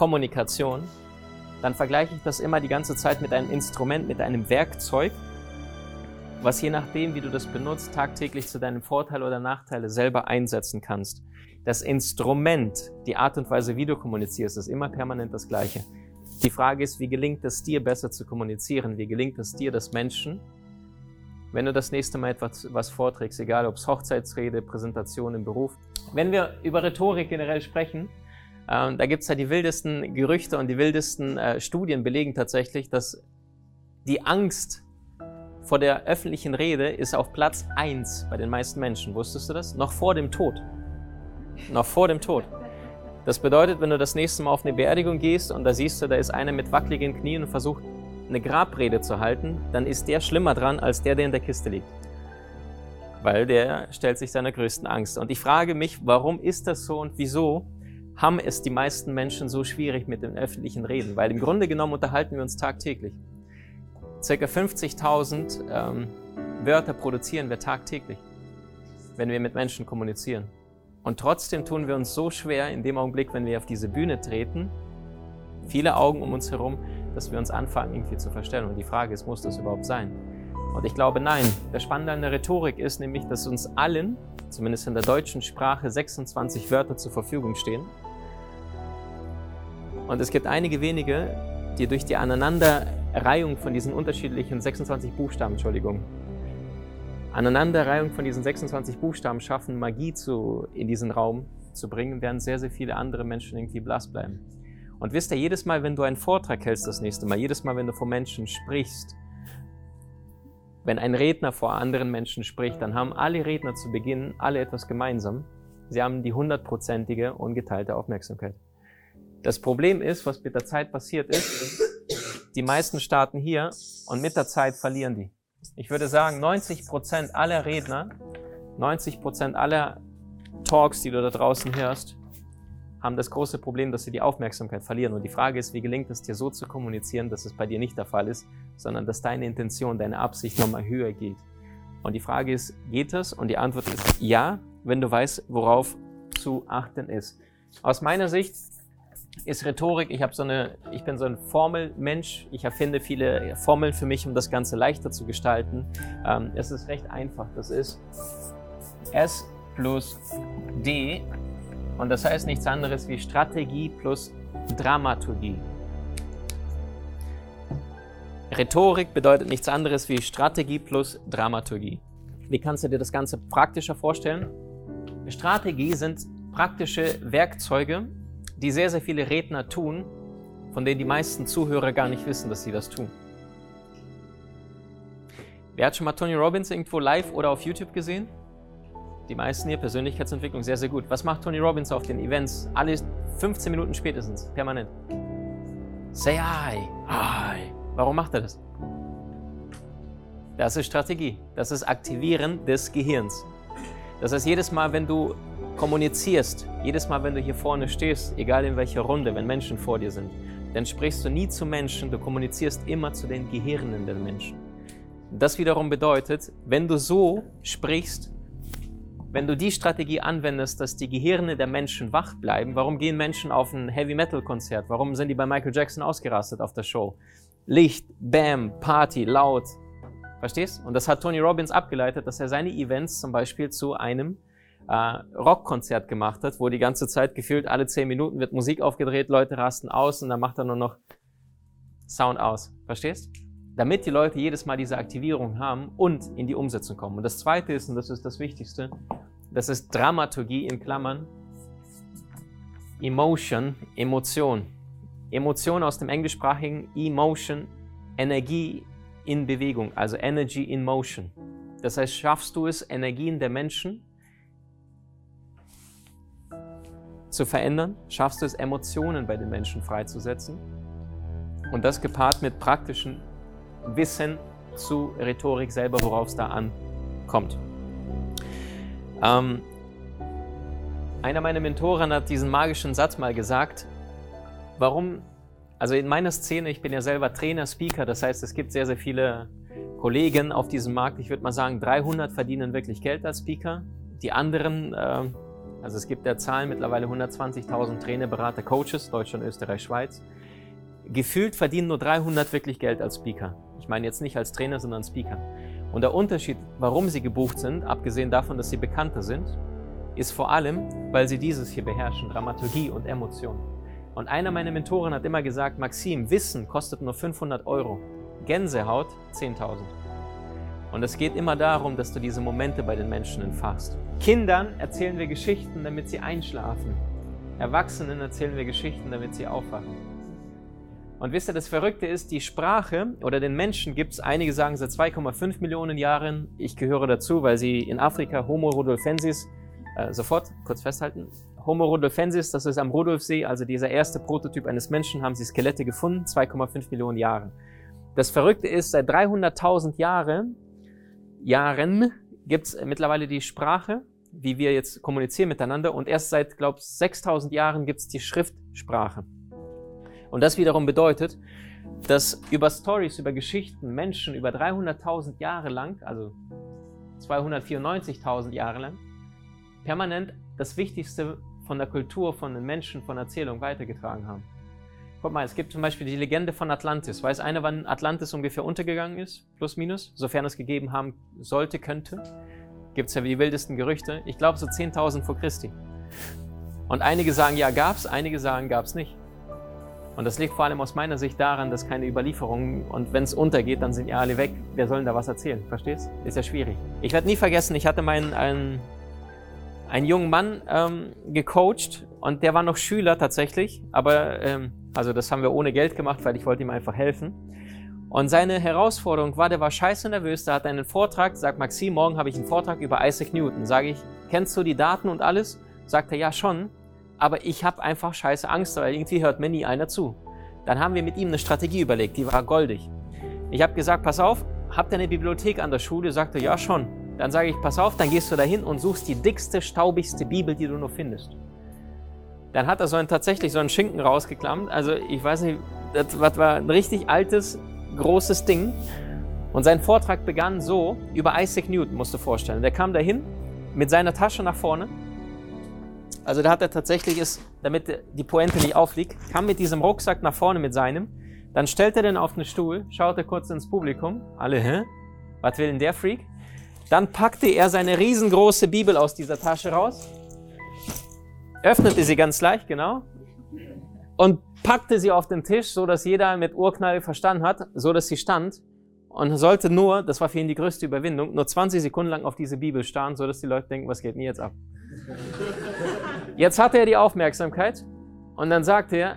Kommunikation, dann vergleiche ich das immer die ganze Zeit mit einem Instrument, mit einem Werkzeug, was je nachdem, wie du das benutzt, tagtäglich zu deinem Vorteil oder Nachteile selber einsetzen kannst. Das Instrument, die Art und Weise, wie du kommunizierst, ist immer permanent das gleiche. Die Frage ist, wie gelingt es dir besser zu kommunizieren? Wie gelingt es dir, dass Menschen, wenn du das nächste Mal etwas was vorträgst, egal ob es Hochzeitsrede, Präsentation im Beruf, wenn wir über Rhetorik generell sprechen, äh, da gibt es ja die wildesten Gerüchte und die wildesten äh, Studien belegen tatsächlich, dass die Angst vor der öffentlichen Rede ist auf Platz 1 bei den meisten Menschen. Wusstest du das? Noch vor dem Tod. Noch vor dem Tod. Das bedeutet, wenn du das nächste Mal auf eine Beerdigung gehst und da siehst du, da ist einer mit wackeligen Knien und versucht, eine Grabrede zu halten, dann ist der schlimmer dran als der, der in der Kiste liegt. Weil der stellt sich seiner größten Angst. Und ich frage mich, warum ist das so und wieso haben es die meisten Menschen so schwierig mit den öffentlichen Reden? Weil im Grunde genommen unterhalten wir uns tagtäglich. Circa 50.000 ähm, Wörter produzieren wir tagtäglich, wenn wir mit Menschen kommunizieren. Und trotzdem tun wir uns so schwer in dem Augenblick, wenn wir auf diese Bühne treten, viele Augen um uns herum, dass wir uns anfangen irgendwie zu verstellen. Und die Frage ist, muss das überhaupt sein? Und ich glaube, nein. Das Spannende an der Rhetorik ist nämlich, dass uns allen, zumindest in der deutschen Sprache, 26 Wörter zur Verfügung stehen. Und es gibt einige wenige, die durch die Aneinander Reihung von diesen unterschiedlichen 26 Buchstaben, Entschuldigung, Aneinanderreihung von diesen 26 Buchstaben schaffen, Magie zu, in diesen Raum zu bringen, während sehr, sehr viele andere Menschen irgendwie blass bleiben. Und wisst ihr, jedes Mal, wenn du einen Vortrag hältst das nächste Mal, jedes Mal, wenn du vor Menschen sprichst, wenn ein Redner vor anderen Menschen spricht, dann haben alle Redner zu Beginn alle etwas gemeinsam. Sie haben die hundertprozentige ungeteilte Aufmerksamkeit. Das Problem ist, was mit der Zeit passiert ist, die meisten starten hier und mit der Zeit verlieren die. Ich würde sagen, 90 Prozent aller Redner, 90 Prozent aller Talks, die du da draußen hörst, haben das große Problem, dass sie die Aufmerksamkeit verlieren. Und die Frage ist, wie gelingt es dir so zu kommunizieren, dass es bei dir nicht der Fall ist, sondern dass deine Intention, deine Absicht nochmal höher geht. Und die Frage ist, geht das? Und die Antwort ist ja, wenn du weißt, worauf zu achten ist. Aus meiner Sicht ist Rhetorik. Ich so eine, ich bin so ein Formelmensch. Ich erfinde viele Formeln für mich, um das Ganze leichter zu gestalten. Ähm, es ist recht einfach. Das ist S plus D und das heißt nichts anderes wie Strategie plus Dramaturgie. Rhetorik bedeutet nichts anderes wie Strategie plus Dramaturgie. Wie kannst du dir das Ganze praktischer vorstellen? Strategie sind praktische Werkzeuge, die sehr, sehr viele Redner tun, von denen die meisten Zuhörer gar nicht wissen, dass sie das tun. Wer hat schon mal Tony Robbins irgendwo live oder auf YouTube gesehen? Die meisten hier, Persönlichkeitsentwicklung, sehr, sehr gut. Was macht Tony Robbins auf den Events? Alle 15 Minuten spätestens, permanent. Say hi, hi. Warum macht er das? Das ist Strategie. Das ist Aktivieren des Gehirns. Das heißt, jedes Mal, wenn du kommunizierst, jedes Mal, wenn du hier vorne stehst, egal in welcher Runde, wenn Menschen vor dir sind, dann sprichst du nie zu Menschen, du kommunizierst immer zu den Gehirnen der Menschen. Das wiederum bedeutet, wenn du so sprichst, wenn du die Strategie anwendest, dass die Gehirne der Menschen wach bleiben, warum gehen Menschen auf ein Heavy Metal Konzert? Warum sind die bei Michael Jackson ausgerastet auf der Show? Licht, Bam, Party, laut. Verstehst? Und das hat Tony Robbins abgeleitet, dass er seine Events zum Beispiel zu einem äh, Rockkonzert gemacht hat, wo die ganze Zeit gefühlt alle zehn Minuten wird Musik aufgedreht, Leute rasten aus und dann macht er nur noch Sound aus. Verstehst? Damit die Leute jedes Mal diese Aktivierung haben und in die Umsetzung kommen. Und das zweite ist, und das ist das Wichtigste, das ist Dramaturgie in Klammern. Emotion, Emotion. Emotion aus dem englischsprachigen Emotion, Energie in Bewegung, also Energy in Motion. Das heißt, schaffst du es, Energien der Menschen zu verändern? Schaffst du es, Emotionen bei den Menschen freizusetzen? Und das gepaart mit praktischem Wissen zu Rhetorik selber, worauf es da ankommt. Ähm, einer meiner Mentoren hat diesen magischen Satz mal gesagt, warum, also in meiner Szene, ich bin ja selber Trainer, Speaker, das heißt, es gibt sehr, sehr viele Kollegen auf diesem Markt. Ich würde mal sagen, 300 verdienen wirklich Geld als Speaker. Die anderen, äh, also es gibt ja Zahlen mittlerweile 120.000 Trainer, Berater, Coaches, Deutschland, Österreich, Schweiz. Gefühlt verdienen nur 300 wirklich Geld als Speaker. Ich meine jetzt nicht als Trainer, sondern als Speaker. Und der Unterschied, warum sie gebucht sind, abgesehen davon, dass sie bekannter sind, ist vor allem, weil sie dieses hier beherrschen, Dramaturgie und Emotion. Und einer meiner Mentoren hat immer gesagt, Maxim, Wissen kostet nur 500 Euro, Gänsehaut 10.000. Und es geht immer darum, dass du diese Momente bei den Menschen entfachst. Kindern erzählen wir Geschichten, damit sie einschlafen. Erwachsenen erzählen wir Geschichten, damit sie aufwachen. Und wisst ihr, das Verrückte ist, die Sprache oder den Menschen gibt es, einige sagen seit 2,5 Millionen Jahren. Ich gehöre dazu, weil sie in Afrika Homo rudolfensis äh, sofort kurz festhalten. Homo rudolfensis, das ist am Rudolfsee, also dieser erste Prototyp eines Menschen, haben sie Skelette gefunden, 2,5 Millionen Jahre. Das Verrückte ist, seit 300.000 Jahre, Jahren gibt es mittlerweile die Sprache, wie wir jetzt kommunizieren miteinander, und erst seit, glaube ich, 6.000 Jahren gibt es die Schriftsprache. Und das wiederum bedeutet, dass über Stories, über Geschichten Menschen über 300.000 Jahre lang, also 294.000 Jahre lang, permanent das Wichtigste von der Kultur, von den Menschen, von Erzählung weitergetragen haben. Guck mal, es gibt zum Beispiel die Legende von Atlantis. Weiß einer, wann Atlantis ungefähr untergegangen ist? Plus, minus? Sofern es gegeben haben sollte, könnte. Gibt es ja die wildesten Gerüchte. Ich glaube so 10.000 vor Christi. Und einige sagen, ja, gab es, einige sagen, gab es nicht. Und das liegt vor allem aus meiner Sicht daran, dass keine Überlieferungen und wenn es untergeht, dann sind ja alle weg. Wer soll denn da was erzählen? Verstehst? Ist ja schwierig. Ich werde nie vergessen, ich hatte meinen einen, einen jungen Mann ähm, gecoacht und der war noch Schüler tatsächlich, aber ähm, also das haben wir ohne Geld gemacht, weil ich wollte ihm einfach helfen. Und seine Herausforderung war, der war scheiße nervös, der hat einen Vortrag, sagt Maxim, morgen habe ich einen Vortrag über Isaac Newton. Sage ich, kennst du die Daten und alles? Sagt er, ja schon, aber ich habe einfach scheiße Angst, weil irgendwie hört mir nie einer zu. Dann haben wir mit ihm eine Strategie überlegt, die war goldig. Ich habe gesagt, pass auf, habt ihr eine Bibliothek an der Schule? Sagt er, ja schon. Dann sage ich, pass auf, dann gehst du dahin und suchst die dickste, staubigste Bibel, die du nur findest. Dann hat er so ein, tatsächlich so einen Schinken rausgeklammt. Also ich weiß nicht, das war ein richtig altes, großes Ding. Und sein Vortrag begann so über Isaac Newton, musst du vorstellen. Der kam dahin mit seiner Tasche nach vorne. Also da hat er tatsächlich es, damit die Pointe nicht aufliegt, kam mit diesem Rucksack nach vorne mit seinem. Dann stellt er den auf den Stuhl, schaut er kurz ins Publikum. Alle, hä? Was will denn der Freak? Dann packte er seine riesengroße Bibel aus dieser Tasche raus, öffnete sie ganz leicht, genau, und packte sie auf den Tisch, so dass jeder mit Urknall verstanden hat, so dass sie stand und sollte nur, das war für ihn die größte Überwindung, nur 20 Sekunden lang auf diese Bibel starren, so dass die Leute denken, was geht denn jetzt ab? Jetzt hatte er die Aufmerksamkeit und dann sagte er,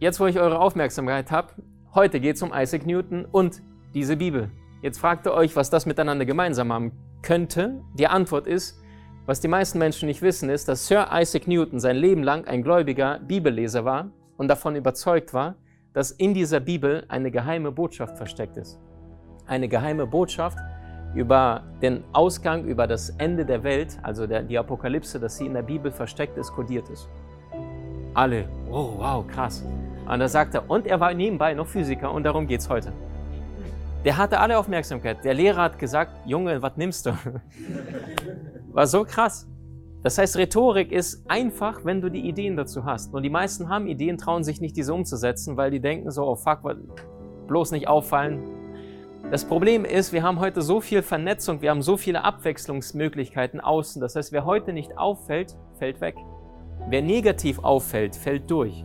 jetzt wo ich eure Aufmerksamkeit habe, heute geht es um Isaac Newton und diese Bibel. Jetzt fragt ihr euch, was das miteinander gemeinsam haben könnte. Die Antwort ist, was die meisten Menschen nicht wissen, ist, dass Sir Isaac Newton sein Leben lang ein gläubiger Bibelleser war und davon überzeugt war, dass in dieser Bibel eine geheime Botschaft versteckt ist. Eine geheime Botschaft über den Ausgang, über das Ende der Welt, also der, die Apokalypse, dass sie in der Bibel versteckt ist, kodiert ist. Alle, oh wow, krass. Und da sagt er, und er war nebenbei noch Physiker und darum geht es heute. Der hatte alle Aufmerksamkeit. Der Lehrer hat gesagt, Junge, was nimmst du? War so krass. Das heißt, Rhetorik ist einfach, wenn du die Ideen dazu hast. Und die meisten haben Ideen, trauen sich nicht, diese umzusetzen, weil die denken so, oh fuck, bloß nicht auffallen. Das Problem ist, wir haben heute so viel Vernetzung, wir haben so viele Abwechslungsmöglichkeiten außen. Das heißt, wer heute nicht auffällt, fällt weg. Wer negativ auffällt, fällt durch.